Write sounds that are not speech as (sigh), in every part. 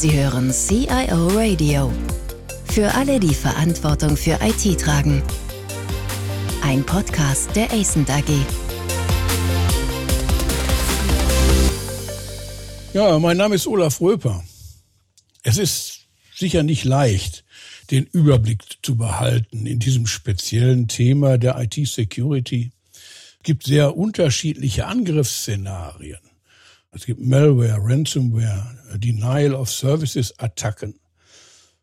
Sie hören CIO Radio. Für alle, die Verantwortung für IT tragen. Ein Podcast der ACENT AG. Ja, mein Name ist Olaf Röper. Es ist sicher nicht leicht, den Überblick zu behalten in diesem speziellen Thema der IT-Security. Es gibt sehr unterschiedliche Angriffsszenarien. Es gibt Malware, Ransomware, Denial of Services Attacken.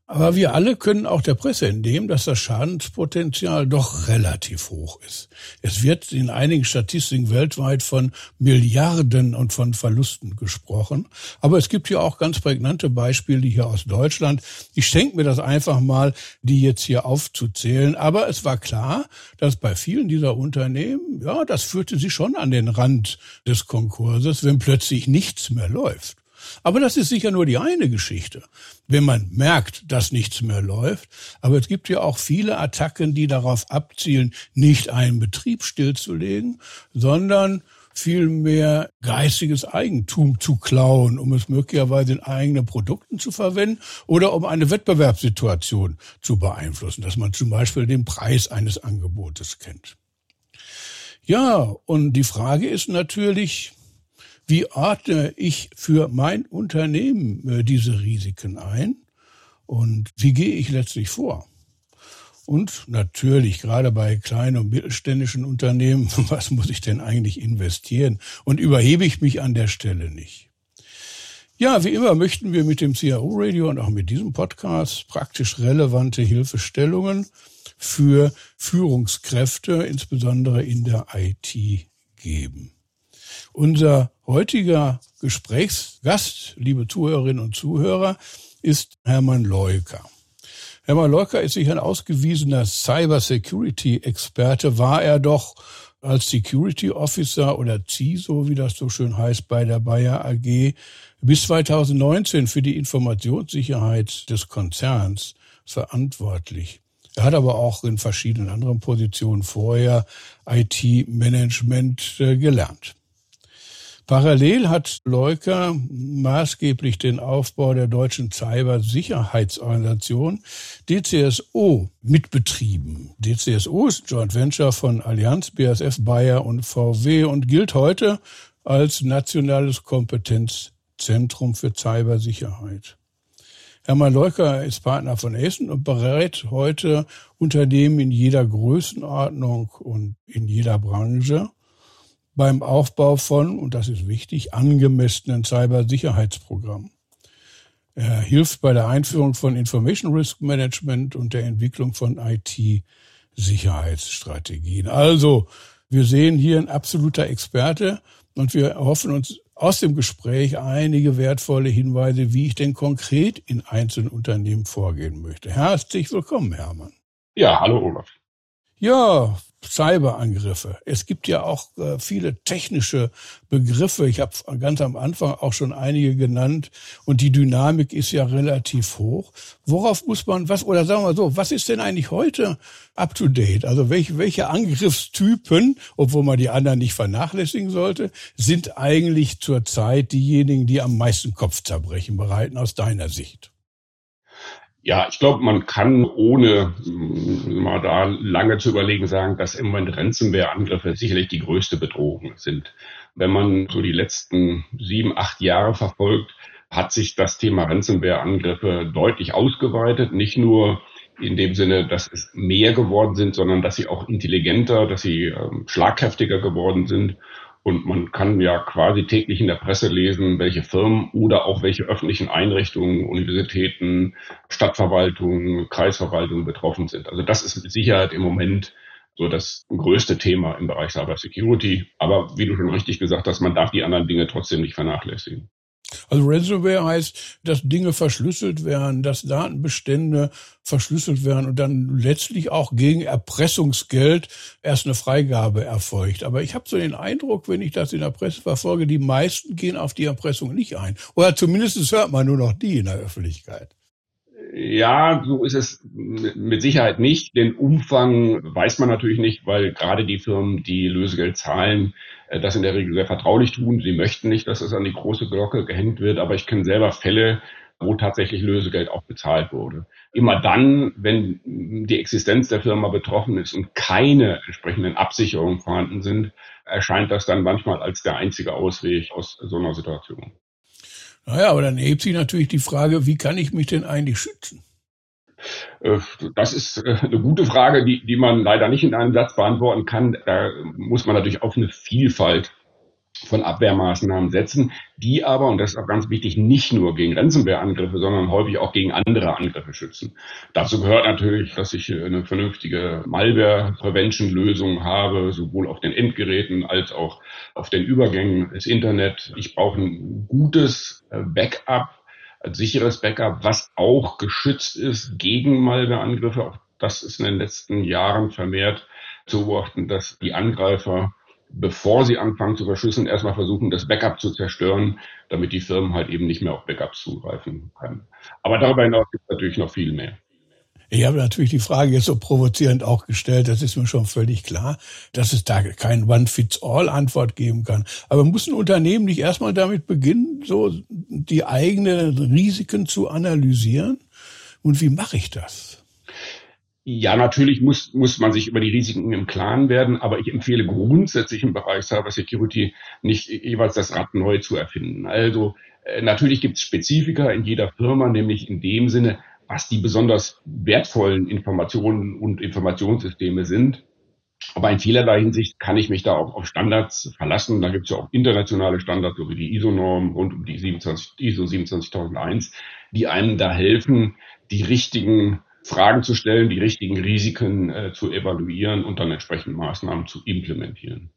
Aber wir alle können auch der Presse entnehmen, dass das Schadenspotenzial doch relativ hoch ist. Es wird in einigen Statistiken weltweit von Milliarden und von Verlusten gesprochen. Aber es gibt hier auch ganz prägnante Beispiele hier aus Deutschland. Ich schenke mir das einfach mal, die jetzt hier aufzuzählen. Aber es war klar, dass bei vielen dieser Unternehmen, ja, das führte sie schon an den Rand des Konkurses, wenn plötzlich nichts mehr läuft. Aber das ist sicher nur die eine Geschichte, wenn man merkt, dass nichts mehr läuft. Aber es gibt ja auch viele Attacken, die darauf abzielen, nicht einen Betrieb stillzulegen, sondern vielmehr geistiges Eigentum zu klauen, um es möglicherweise in eigenen Produkten zu verwenden oder um eine Wettbewerbssituation zu beeinflussen, dass man zum Beispiel den Preis eines Angebotes kennt. Ja, und die Frage ist natürlich, wie ordne ich für mein Unternehmen äh, diese Risiken ein und wie gehe ich letztlich vor? Und natürlich, gerade bei kleinen und mittelständischen Unternehmen, (laughs) was muss ich denn eigentlich investieren? Und überhebe ich mich an der Stelle nicht? Ja, wie immer möchten wir mit dem CIO Radio und auch mit diesem Podcast praktisch relevante Hilfestellungen für Führungskräfte, insbesondere in der IT, geben. Unser heutiger Gesprächsgast, liebe Zuhörerinnen und Zuhörer, ist Hermann Leuker. Hermann Leuker ist sicher ein ausgewiesener Cyber-Security-Experte, war er doch als Security Officer oder CISO, wie das so schön heißt, bei der Bayer AG bis 2019 für die Informationssicherheit des Konzerns verantwortlich. Er hat aber auch in verschiedenen anderen Positionen vorher IT-Management äh, gelernt. Parallel hat Leuker maßgeblich den Aufbau der deutschen Cybersicherheitsorganisation DCSO mitbetrieben. DCSO ist Joint Venture von Allianz, BASF, Bayer und VW und gilt heute als nationales Kompetenzzentrum für Cybersicherheit. Hermann Leuker ist Partner von Essen und berät heute Unternehmen in jeder Größenordnung und in jeder Branche beim Aufbau von, und das ist wichtig, angemessenen Cybersicherheitsprogrammen. Er hilft bei der Einführung von Information Risk Management und der Entwicklung von IT-Sicherheitsstrategien. Also, wir sehen hier ein absoluter Experte und wir hoffen uns aus dem Gespräch einige wertvolle Hinweise, wie ich denn konkret in einzelnen Unternehmen vorgehen möchte. Herzlich willkommen, Hermann. Ja, hallo Olaf. Ja, Cyberangriffe. Es gibt ja auch äh, viele technische Begriffe. Ich habe ganz am Anfang auch schon einige genannt und die Dynamik ist ja relativ hoch. Worauf muss man was oder sagen wir so, was ist denn eigentlich heute up to date? Also welche welche Angriffstypen, obwohl man die anderen nicht vernachlässigen sollte, sind eigentlich zurzeit diejenigen, die am meisten Kopfzerbrechen bereiten aus deiner Sicht? Ja, ich glaube, man kann ohne mm, mal da lange zu überlegen sagen, dass im Moment Ransomware-Angriffe sicherlich die größte Bedrohung sind. Wenn man so die letzten sieben, acht Jahre verfolgt, hat sich das Thema Ransomware-Angriffe deutlich ausgeweitet. Nicht nur in dem Sinne, dass es mehr geworden sind, sondern dass sie auch intelligenter, dass sie ähm, schlagkräftiger geworden sind und man kann ja quasi täglich in der Presse lesen, welche Firmen oder auch welche öffentlichen Einrichtungen, Universitäten, Stadtverwaltungen, Kreisverwaltungen betroffen sind. Also das ist mit Sicherheit im Moment so das größte Thema im Bereich Cyber Security. Aber wie du schon richtig gesagt hast, man darf die anderen Dinge trotzdem nicht vernachlässigen. Also Ransomware heißt, dass Dinge verschlüsselt werden, dass Datenbestände verschlüsselt werden und dann letztlich auch gegen Erpressungsgeld erst eine Freigabe erfolgt. Aber ich habe so den Eindruck, wenn ich das in der Presse verfolge, die meisten gehen auf die Erpressung nicht ein. Oder zumindest hört man nur noch die in der Öffentlichkeit. Ja, so ist es mit Sicherheit nicht. Den Umfang weiß man natürlich nicht, weil gerade die Firmen, die Lösegeld zahlen, äh, das in der Regel sehr vertraulich tun. Sie möchten nicht, dass es an die große Glocke gehängt wird, aber ich kenne selber Fälle, wo tatsächlich Lösegeld auch bezahlt wurde. Immer dann, wenn die Existenz der Firma betroffen ist und keine entsprechenden Absicherungen vorhanden sind, erscheint das dann manchmal als der einzige Ausweg aus so einer Situation. Naja, aber dann hebt sich natürlich die Frage, wie kann ich mich denn eigentlich schützen? Äh, das ist äh, eine gute Frage, die, die man leider nicht in einem Satz beantworten kann. Da muss man natürlich auf eine Vielfalt von Abwehrmaßnahmen setzen, die aber, und das ist auch ganz wichtig, nicht nur gegen Ransomware-Angriffe, sondern häufig auch gegen andere Angriffe schützen. Dazu gehört natürlich, dass ich eine vernünftige Malware-Prevention-Lösung habe, sowohl auf den Endgeräten als auch auf den Übergängen des Internet. Ich brauche ein gutes äh, Backup, ein sicheres Backup, was auch geschützt ist gegen Malware-Angriffe. Auch das ist in den letzten Jahren vermehrt zu beobachten, dass die Angreifer bevor sie anfangen zu verschlüsseln, erstmal versuchen, das Backup zu zerstören, damit die Firmen halt eben nicht mehr auf Backups zugreifen können. Aber darüber hinaus gibt es natürlich noch viel mehr. Ich habe natürlich die Frage jetzt so provozierend auch gestellt, das ist mir schon völlig klar, dass es da kein One-Fits-All-Antwort geben kann. Aber muss ein Unternehmen nicht erstmal damit beginnen, so die eigenen Risiken zu analysieren? Und wie mache ich das? Ja, natürlich muss, muss man sich über die Risiken im Klaren werden, aber ich empfehle grundsätzlich im Bereich Cyber Security nicht jeweils das Rad neu zu erfinden. Also äh, natürlich gibt es Spezifika in jeder Firma, nämlich in dem Sinne, was die besonders wertvollen Informationen und Informationssysteme sind. Aber in vielerlei Hinsicht kann ich mich da auch auf Standards verlassen. Da gibt es ja auch internationale Standards, so wie die ISO-Norm rund um die 27, ISO 27001, die einem da helfen, die richtigen Fragen zu stellen, die richtigen Risiken äh, zu evaluieren und dann entsprechend Maßnahmen zu implementieren.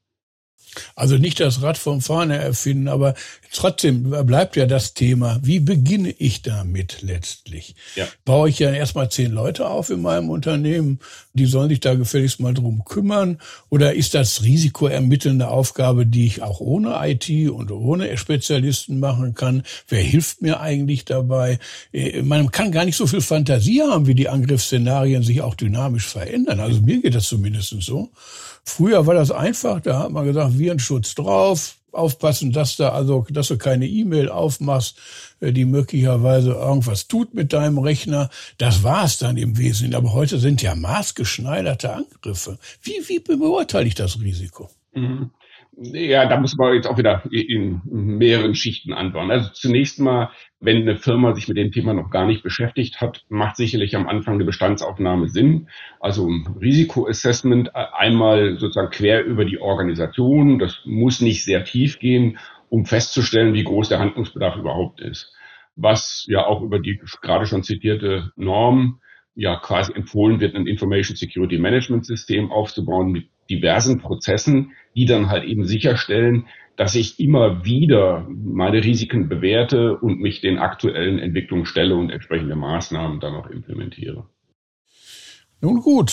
Also nicht das Rad vom Fahne erfinden, aber trotzdem bleibt ja das Thema, wie beginne ich damit letztlich? Ja. Baue ich ja erstmal zehn Leute auf in meinem Unternehmen, die sollen sich da gefälligst mal drum kümmern? Oder ist das risikoermittelnde Aufgabe, die ich auch ohne IT und ohne Spezialisten machen kann? Wer hilft mir eigentlich dabei? Äh, man kann gar nicht so viel Fantasie haben, wie die Angriffsszenarien sich auch dynamisch verändern. Also mir geht das zumindest so. Früher war das einfach, da hat man gesagt, Virenschutz drauf, aufpassen, dass da also, dass du keine E-Mail aufmachst, äh, die möglicherweise irgendwas tut mit deinem Rechner. Das war es dann im Wesentlichen. Aber heute sind ja maßgeschneiderte Angriffe. Wie, wie beurteile ich das Risiko? Mhm. Ja, da muss man jetzt auch wieder in mehreren Schichten antworten. Also zunächst mal, wenn eine Firma sich mit dem Thema noch gar nicht beschäftigt hat, macht sicherlich am Anfang eine Bestandsaufnahme Sinn. Also Risikoassessment äh, einmal sozusagen quer über die Organisation. Das muss nicht sehr tief gehen, um festzustellen, wie groß der Handlungsbedarf überhaupt ist. Was ja auch über die gerade schon zitierte Norm ja quasi empfohlen wird, ein Information Security Management System aufzubauen mit diversen Prozessen, die dann halt eben sicherstellen, dass ich immer wieder meine Risiken bewerte und mich den aktuellen Entwicklungen stelle und entsprechende Maßnahmen dann auch implementiere. Nun gut,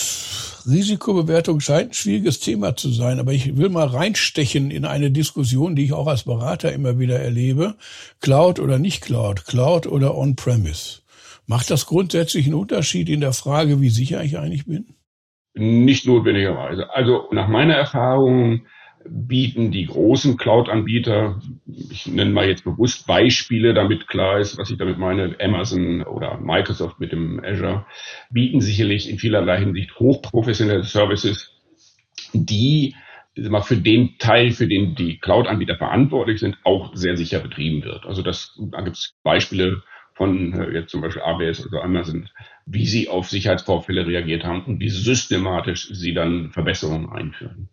Risikobewertung scheint ein schwieriges Thema zu sein, aber ich will mal reinstechen in eine Diskussion, die ich auch als Berater immer wieder erlebe. Cloud oder nicht Cloud, Cloud oder On-Premise. Macht das grundsätzlich einen Unterschied in der Frage, wie sicher ich eigentlich bin? Nicht notwendigerweise. Also nach meiner Erfahrung bieten die großen Cloud-Anbieter, ich nenne mal jetzt bewusst Beispiele, damit klar ist, was ich damit meine, Amazon oder Microsoft mit dem Azure, bieten sicherlich in vielerlei Hinsicht hochprofessionelle Services, die mal für den Teil, für den die Cloud-Anbieter verantwortlich sind, auch sehr sicher betrieben wird. Also das, da gibt es Beispiele von äh, jetzt zum Beispiel AWS oder Amazon, wie sie auf Sicherheitsvorfälle reagiert haben und wie systematisch sie dann Verbesserungen einführen.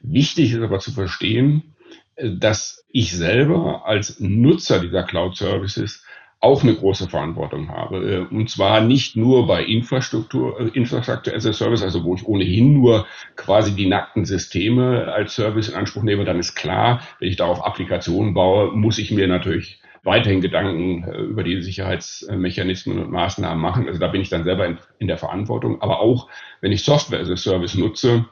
Wichtig ist aber zu verstehen, äh, dass ich selber als Nutzer dieser Cloud-Services auch eine große Verantwortung habe. Äh, und zwar nicht nur bei Infrastruktur, Infrastructure as a Service, also wo ich ohnehin nur quasi die nackten Systeme als Service in Anspruch nehme, dann ist klar, wenn ich darauf Applikationen baue, muss ich mir natürlich weiterhin Gedanken äh, über die Sicherheitsmechanismen und Maßnahmen machen. Also da bin ich dann selber in, in der Verantwortung. Aber auch wenn ich Software as a Service nutze,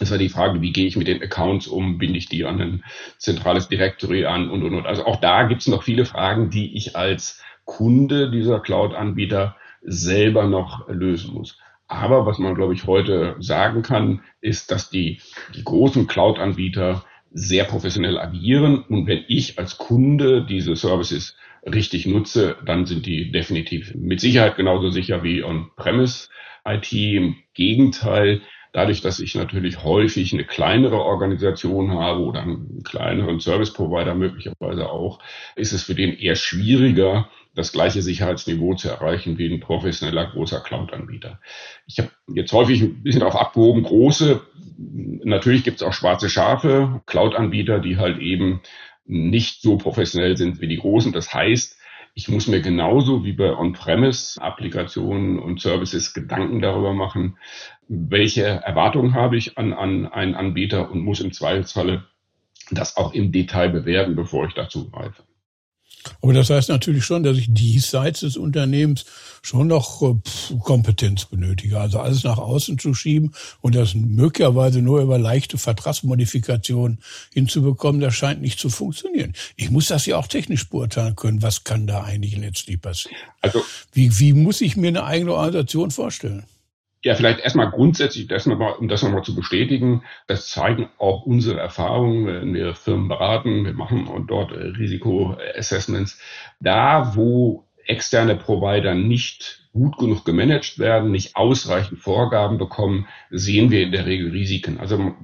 ist ja die Frage, wie gehe ich mit den Accounts um, binde ich die an ein zentrales Directory an und, und, und. Also auch da gibt es noch viele Fragen, die ich als Kunde dieser Cloud-Anbieter selber noch lösen muss. Aber was man, glaube ich, heute sagen kann, ist, dass die, die großen Cloud-Anbieter sehr professionell agieren. Und wenn ich als Kunde diese Services richtig nutze, dann sind die definitiv mit Sicherheit genauso sicher wie on-premise IT. Im Gegenteil, dadurch, dass ich natürlich häufig eine kleinere Organisation habe oder einen kleineren Service Provider möglicherweise auch, ist es für den eher schwieriger, das gleiche Sicherheitsniveau zu erreichen wie ein professioneller großer Cloud-Anbieter. Ich habe jetzt häufig ein bisschen darauf abgehoben, große, natürlich gibt es auch schwarze Schafe, Cloud-Anbieter, die halt eben nicht so professionell sind wie die großen. Das heißt, ich muss mir genauso wie bei On-Premise-Applikationen und Services Gedanken darüber machen, welche Erwartungen habe ich an, an einen Anbieter und muss im Zweifelsfalle das auch im Detail bewerten, bevor ich dazu greife. Aber das heißt natürlich schon, dass ich diesseits des Unternehmens schon noch äh, Kompetenz benötige. Also alles nach außen zu schieben und das möglicherweise nur über leichte Vertragsmodifikationen hinzubekommen, das scheint nicht zu funktionieren. Ich muss das ja auch technisch beurteilen können. Was kann da eigentlich letztlich passieren? Also, wie, wie muss ich mir eine eigene Organisation vorstellen? Ja, vielleicht erstmal grundsätzlich, das nochmal, um das nochmal zu bestätigen, das zeigen auch unsere Erfahrungen, wenn wir Firmen beraten, wir machen dort äh, Risikoassessments. Da, wo externe Provider nicht gut genug gemanagt werden, nicht ausreichend Vorgaben bekommen, sehen wir in der Regel Risiken. Also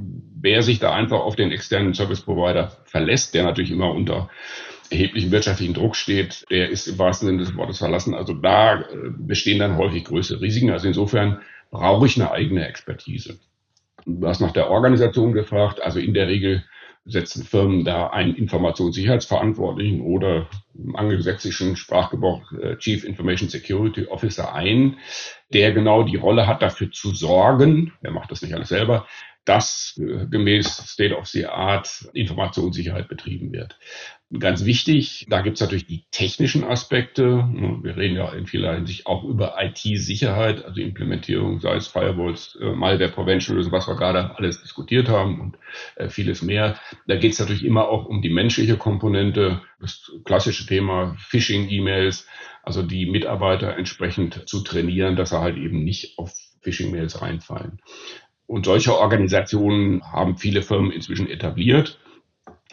wer sich da einfach auf den externen Service Provider verlässt, der natürlich immer unter erheblichen wirtschaftlichen Druck steht, der ist im wahrsten Sinne des Wortes verlassen. Also da äh, bestehen dann häufig größere Risiken. Also insofern brauche ich eine eigene Expertise. Du hast nach der Organisation gefragt. Also in der Regel setzen Firmen da einen Informationssicherheitsverantwortlichen oder im angelsächsischen Sprachgebrauch äh, Chief Information Security Officer ein, der genau die Rolle hat, dafür zu sorgen, er macht das nicht alles selber, dass äh, gemäß State of the Art Informationssicherheit betrieben wird. Ganz wichtig, da gibt es natürlich die technischen Aspekte. Wir reden ja in vieler Hinsicht auch über IT-Sicherheit, also Implementierung, sei es Firewalls, äh, Malware Prevention Lösung, was wir gerade alles diskutiert haben und äh, vieles mehr. Da geht es natürlich immer auch um die menschliche Komponente, das klassische Thema Phishing-E-Mails, also die Mitarbeiter entsprechend zu trainieren, dass sie halt eben nicht auf Phishing-Mails reinfallen. Und solche Organisationen haben viele Firmen inzwischen etabliert.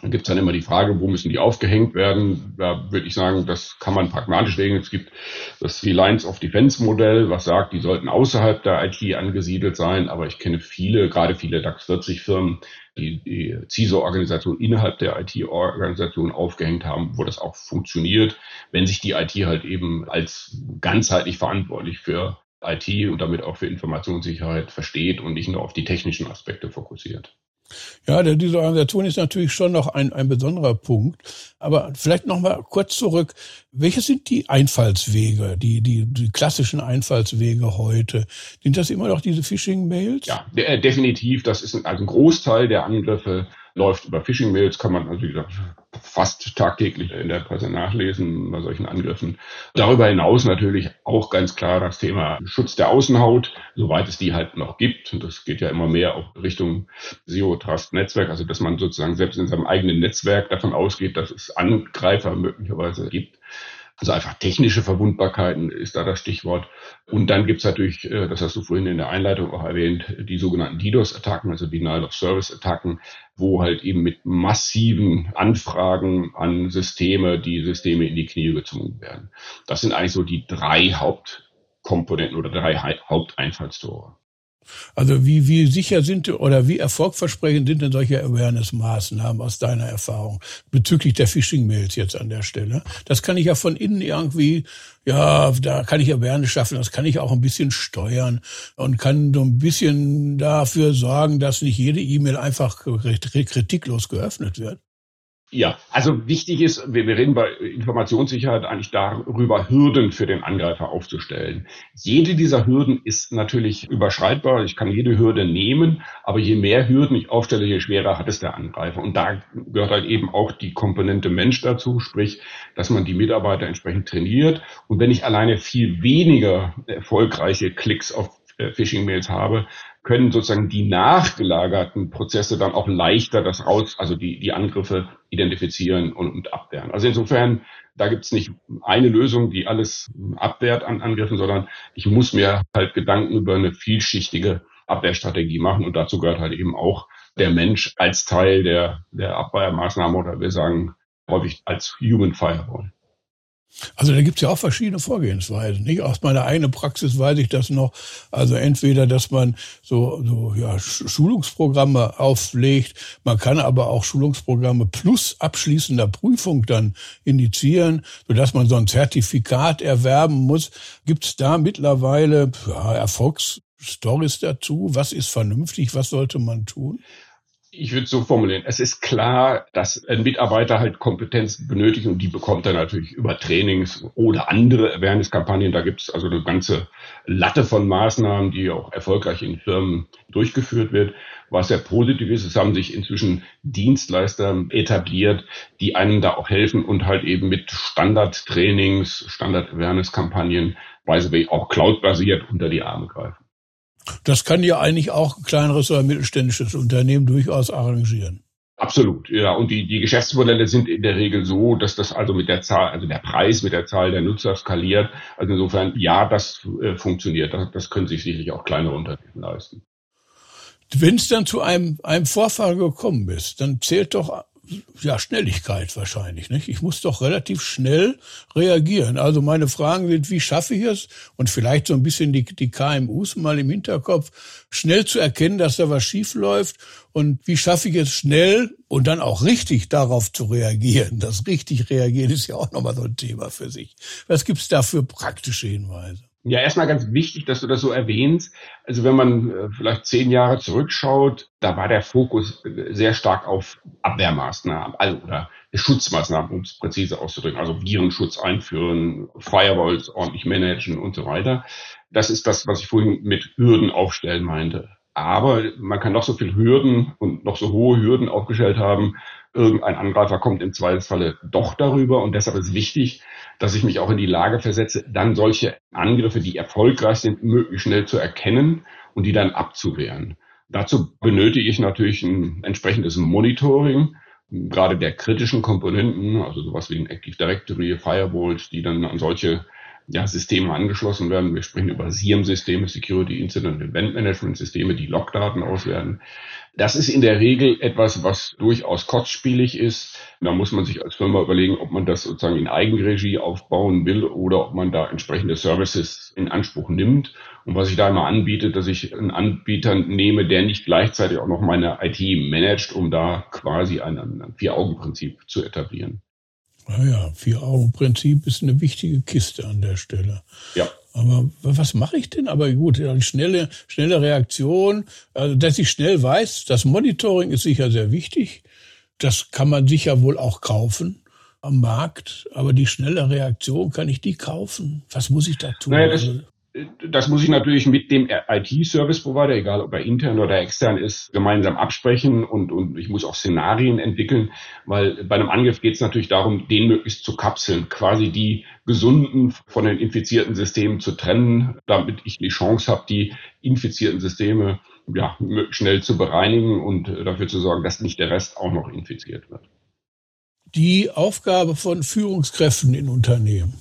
Dann gibt es dann immer die Frage, wo müssen die aufgehängt werden? Da würde ich sagen, das kann man pragmatisch regeln. Es gibt das Reliance of Defense Modell, was sagt, die sollten außerhalb der IT angesiedelt sein. Aber ich kenne viele, gerade viele DAX 40 Firmen, die die CISO-Organisation innerhalb der IT-Organisation aufgehängt haben, wo das auch funktioniert, wenn sich die IT halt eben als ganzheitlich verantwortlich für IT und damit auch für Informationssicherheit versteht und nicht nur auf die technischen Aspekte fokussiert. Ja, diese Organisation ist natürlich schon noch ein, ein besonderer Punkt. Aber vielleicht noch mal kurz zurück. Welche sind die Einfallswege, die, die, die klassischen Einfallswege heute? Sind das immer noch diese Phishing-Mails? Ja, definitiv. Das ist also ein Großteil der Angriffe läuft über Phishing-Mails, kann man also wie gesagt, fast tagtäglich in der Presse nachlesen bei solchen Angriffen. Darüber hinaus natürlich auch ganz klar das Thema Schutz der Außenhaut, soweit es die halt noch gibt. Und das geht ja immer mehr auch Richtung Zero-Trust-Netzwerk, also dass man sozusagen selbst in seinem eigenen Netzwerk davon ausgeht, dass es Angreifer möglicherweise gibt. Also einfach technische Verwundbarkeiten ist da das Stichwort. Und dann gibt's natürlich, äh, das hast du vorhin in der Einleitung auch erwähnt, die sogenannten DDoS-Attacken, also Denial of Service-Attacken, wo halt eben mit massiven Anfragen an Systeme die Systeme in die Knie gezwungen werden. Das sind eigentlich so die drei Hauptkomponenten oder drei Haupteinfallstore. Also wie, wie sicher sind oder wie erfolgversprechend sind denn solche Awareness-Maßnahmen aus deiner Erfahrung bezüglich der Phishing-Mails jetzt an der Stelle? Das kann ich ja von innen irgendwie, ja, da kann ich Awareness schaffen, das kann ich auch ein bisschen steuern und kann so ein bisschen dafür sorgen, dass nicht jede E-Mail einfach kritiklos geöffnet wird. Ja, also wichtig ist, wir, wir reden bei Informationssicherheit eigentlich darüber, Hürden für den Angreifer aufzustellen. Jede dieser Hürden ist natürlich überschreitbar. Ich kann jede Hürde nehmen, aber je mehr Hürden ich aufstelle, je schwerer hat es der Angreifer. Und da gehört halt eben auch die Komponente Mensch dazu, sprich, dass man die Mitarbeiter entsprechend trainiert. Und wenn ich alleine viel weniger erfolgreiche Klicks auf Phishing-Mails habe, können sozusagen die nachgelagerten Prozesse dann auch leichter das raus, also die, die Angriffe identifizieren und, und abwehren. Also insofern, da gibt's nicht eine Lösung, die alles abwehrt an Angriffen, sondern ich muss mir halt Gedanken über eine vielschichtige Abwehrstrategie machen und dazu gehört halt eben auch der Mensch als Teil der, der Abwehrmaßnahme oder wir sagen häufig als Human Firewall. Also da gibt's ja auch verschiedene Vorgehensweisen. Nicht aus meiner eigenen Praxis weiß ich das noch. Also entweder, dass man so, so ja, Schulungsprogramme auflegt, man kann aber auch Schulungsprogramme plus abschließender Prüfung dann indizieren, sodass man so ein Zertifikat erwerben muss. Gibt's da mittlerweile ja, Erfolgsstories dazu? Was ist vernünftig? Was sollte man tun? Ich würde so formulieren. Es ist klar, dass ein Mitarbeiter halt Kompetenz benötigt und die bekommt er natürlich über Trainings oder andere Awareness-Kampagnen. Da gibt es also eine ganze Latte von Maßnahmen, die auch erfolgreich in Firmen durchgeführt wird. Was sehr positiv ist, es haben sich inzwischen Dienstleister etabliert, die einem da auch helfen und halt eben mit Standard-Trainings, Standard-Awareness-Kampagnen, by the way, auch cloud-basiert unter die Arme greifen. Das kann ja eigentlich auch ein kleineres oder mittelständisches Unternehmen durchaus arrangieren. Absolut, ja. Und die, die Geschäftsmodelle sind in der Regel so, dass das also mit der Zahl, also der Preis mit der Zahl der Nutzer skaliert. Also insofern, ja, das äh, funktioniert. Das, das können sich sicherlich auch kleinere Unternehmen leisten. Wenn es dann zu einem, einem Vorfall gekommen ist, dann zählt doch ja, Schnelligkeit wahrscheinlich. Nicht? Ich muss doch relativ schnell reagieren. Also meine Fragen sind, wie schaffe ich es? Und vielleicht so ein bisschen die, die KMUs mal im Hinterkopf, schnell zu erkennen, dass da was schief läuft. Und wie schaffe ich es schnell und dann auch richtig darauf zu reagieren? Das richtig reagieren ist ja auch nochmal so ein Thema für sich. Was gibt's da für praktische Hinweise? Ja, erstmal ganz wichtig, dass du das so erwähnst. Also wenn man äh, vielleicht zehn Jahre zurückschaut, da war der Fokus äh, sehr stark auf Abwehrmaßnahmen, also oder Schutzmaßnahmen, um es präzise auszudrücken, also Virenschutz einführen, Firewalls ordentlich managen und so weiter. Das ist das, was ich vorhin mit Hürden aufstellen meinte. Aber man kann noch so viel Hürden und noch so hohe Hürden aufgestellt haben. Irgendein Angreifer kommt im Zweifelsfalle doch darüber. Und deshalb ist wichtig, dass ich mich auch in die Lage versetze, dann solche Angriffe, die erfolgreich sind, möglichst schnell zu erkennen und die dann abzuwehren. Dazu benötige ich natürlich ein entsprechendes Monitoring, gerade der kritischen Komponenten, also sowas wie ein Active Directory, Firewalls, die dann an solche ja, Systeme angeschlossen werden. Wir sprechen über SIEM-Systeme, Security Incident Event Management Systeme, die Logdaten auswerten. Das ist in der Regel etwas, was durchaus kostspielig ist. Da muss man sich als Firma überlegen, ob man das sozusagen in Eigenregie aufbauen will oder ob man da entsprechende Services in Anspruch nimmt. Und was ich da immer anbiete, dass ich einen Anbieter nehme, der nicht gleichzeitig auch noch meine IT managt, um da quasi ein, ein Vier-Augen-Prinzip zu etablieren. Naja, Vier-Augen-Prinzip ist eine wichtige Kiste an der Stelle. Ja. Aber was mache ich denn? Aber gut, eine schnelle, schnelle Reaktion, also dass ich schnell weiß, das Monitoring ist sicher sehr wichtig. Das kann man sicher wohl auch kaufen am Markt. Aber die schnelle Reaktion, kann ich die kaufen? Was muss ich da tun? Naja, das, also das muss ich natürlich mit dem IT-Service-Provider, egal ob er intern oder extern ist, gemeinsam absprechen und, und ich muss auch Szenarien entwickeln, weil bei einem Angriff geht es natürlich darum, den möglichst zu kapseln, quasi die gesunden von den infizierten Systemen zu trennen, damit ich die Chance habe, die infizierten Systeme ja, schnell zu bereinigen und dafür zu sorgen, dass nicht der Rest auch noch infiziert wird. Die Aufgabe von Führungskräften in Unternehmen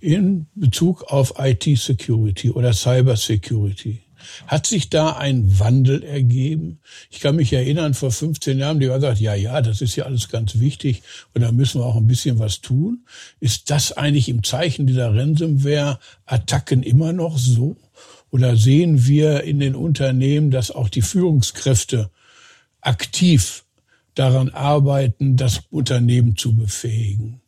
in Bezug auf IT-Security oder Cyber-Security. Hat sich da ein Wandel ergeben? Ich kann mich erinnern, vor 15 Jahren, die haben gesagt, ja, ja, das ist ja alles ganz wichtig und da müssen wir auch ein bisschen was tun. Ist das eigentlich im Zeichen dieser Ransomware-Attacken immer noch so? Oder sehen wir in den Unternehmen, dass auch die Führungskräfte aktiv daran arbeiten, das Unternehmen zu befähigen?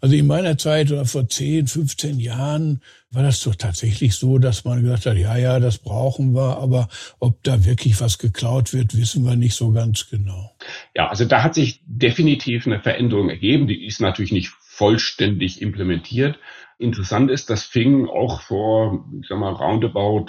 Also in meiner Zeit oder vor 10, 15 Jahren war das doch tatsächlich so, dass man gesagt hat, ja, ja, das brauchen wir, aber ob da wirklich was geklaut wird, wissen wir nicht so ganz genau. Ja, also da hat sich definitiv eine Veränderung ergeben. Die ist natürlich nicht vollständig implementiert. Interessant ist, das fing auch vor, ich sag mal, roundabout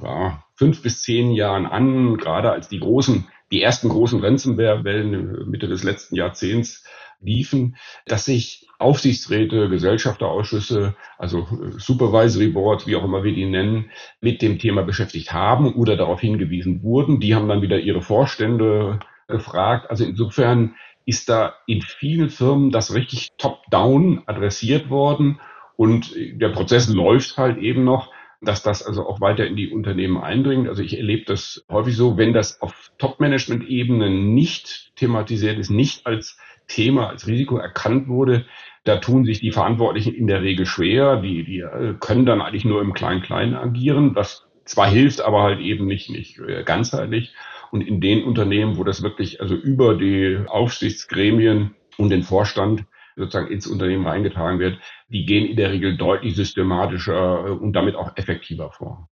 ja, fünf bis zehn Jahren an, gerade als die großen, die ersten großen Ransomware-Wellen Mitte des letzten Jahrzehnts liefen, dass sich Aufsichtsräte, Gesellschafterausschüsse, also äh, Supervisory Boards, wie auch immer wir die nennen, mit dem Thema beschäftigt haben oder darauf hingewiesen wurden. Die haben dann wieder ihre Vorstände gefragt. Also insofern ist da in vielen Firmen das richtig top-down adressiert worden und der Prozess läuft halt eben noch dass das also auch weiter in die Unternehmen eindringt. Also ich erlebe das häufig so, wenn das auf Top-Management-Ebene nicht thematisiert ist, nicht als Thema, als Risiko erkannt wurde, da tun sich die Verantwortlichen in der Regel schwer. Die, die äh, können dann eigentlich nur im Klein-Klein agieren, was zwar hilft, aber halt eben nicht, nicht äh, ganzheitlich. Und in den Unternehmen, wo das wirklich also über die Aufsichtsgremien und den Vorstand sozusagen ins Unternehmen reingetragen wird, die gehen in der Regel deutlich systematischer äh, und damit auch effektiver vor.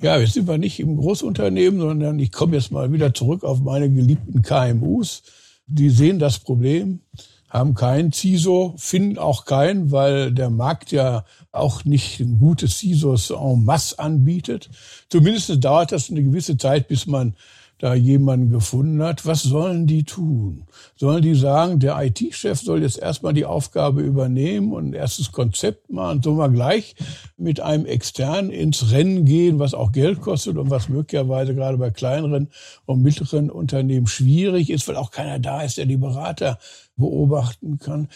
Ja, jetzt sind wir nicht im Großunternehmen, sondern ich komme jetzt mal wieder zurück auf meine geliebten KMUs. Die sehen das Problem, haben keinen CISO, finden auch keinen, weil der Markt ja auch nicht ein gutes CISOs en masse anbietet. Zumindest dauert das eine gewisse Zeit, bis man da jemanden gefunden hat, was sollen die tun? Sollen die sagen, der IT-Chef soll jetzt erstmal die Aufgabe übernehmen und ein erstes Konzept machen, sollen wir gleich mit einem externen ins Rennen gehen, was auch Geld kostet und was möglicherweise gerade bei kleineren und mittleren Unternehmen schwierig ist, weil auch keiner da ist, der die Berater beobachten kann.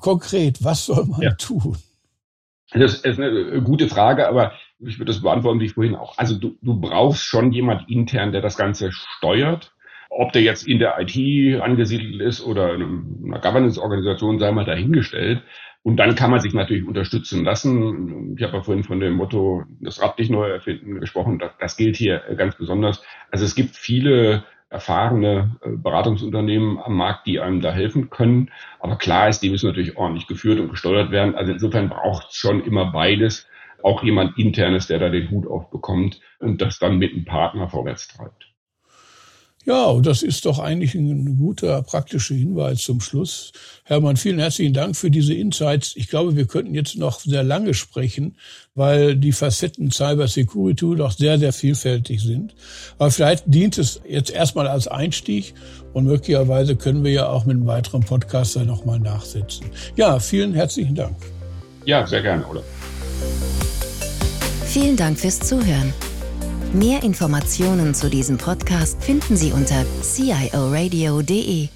Konkret, was soll man ja. tun? Das ist eine gute Frage, aber ich würde das beantworten wie vorhin auch. Also du, du brauchst schon jemand intern, der das Ganze steuert. Ob der jetzt in der IT angesiedelt ist oder in einer Governance-Organisation, sei mal dahingestellt. Und dann kann man sich natürlich unterstützen lassen. Ich habe ja vorhin von dem Motto, das Rad nicht neu erfinden gesprochen. Das, das gilt hier ganz besonders. Also es gibt viele erfahrene äh, Beratungsunternehmen am Markt, die einem da helfen können. Aber klar ist, die müssen natürlich ordentlich geführt und gesteuert werden. Also insofern braucht es schon immer beides auch jemand internes, der da den Hut aufbekommt und das dann mit einem Partner vorwärts treibt. Ja, und das ist doch eigentlich ein guter praktischer Hinweis zum Schluss. Hermann, vielen herzlichen Dank für diese Insights. Ich glaube, wir könnten jetzt noch sehr lange sprechen, weil die Facetten Cyber Security doch sehr, sehr vielfältig sind. Aber vielleicht dient es jetzt erstmal als Einstieg und möglicherweise können wir ja auch mit einem weiteren Podcaster nochmal nachsetzen. Ja, vielen herzlichen Dank. Ja, sehr gerne, Olaf. Vielen Dank fürs Zuhören. Mehr Informationen zu diesem Podcast finden Sie unter cioradio.de.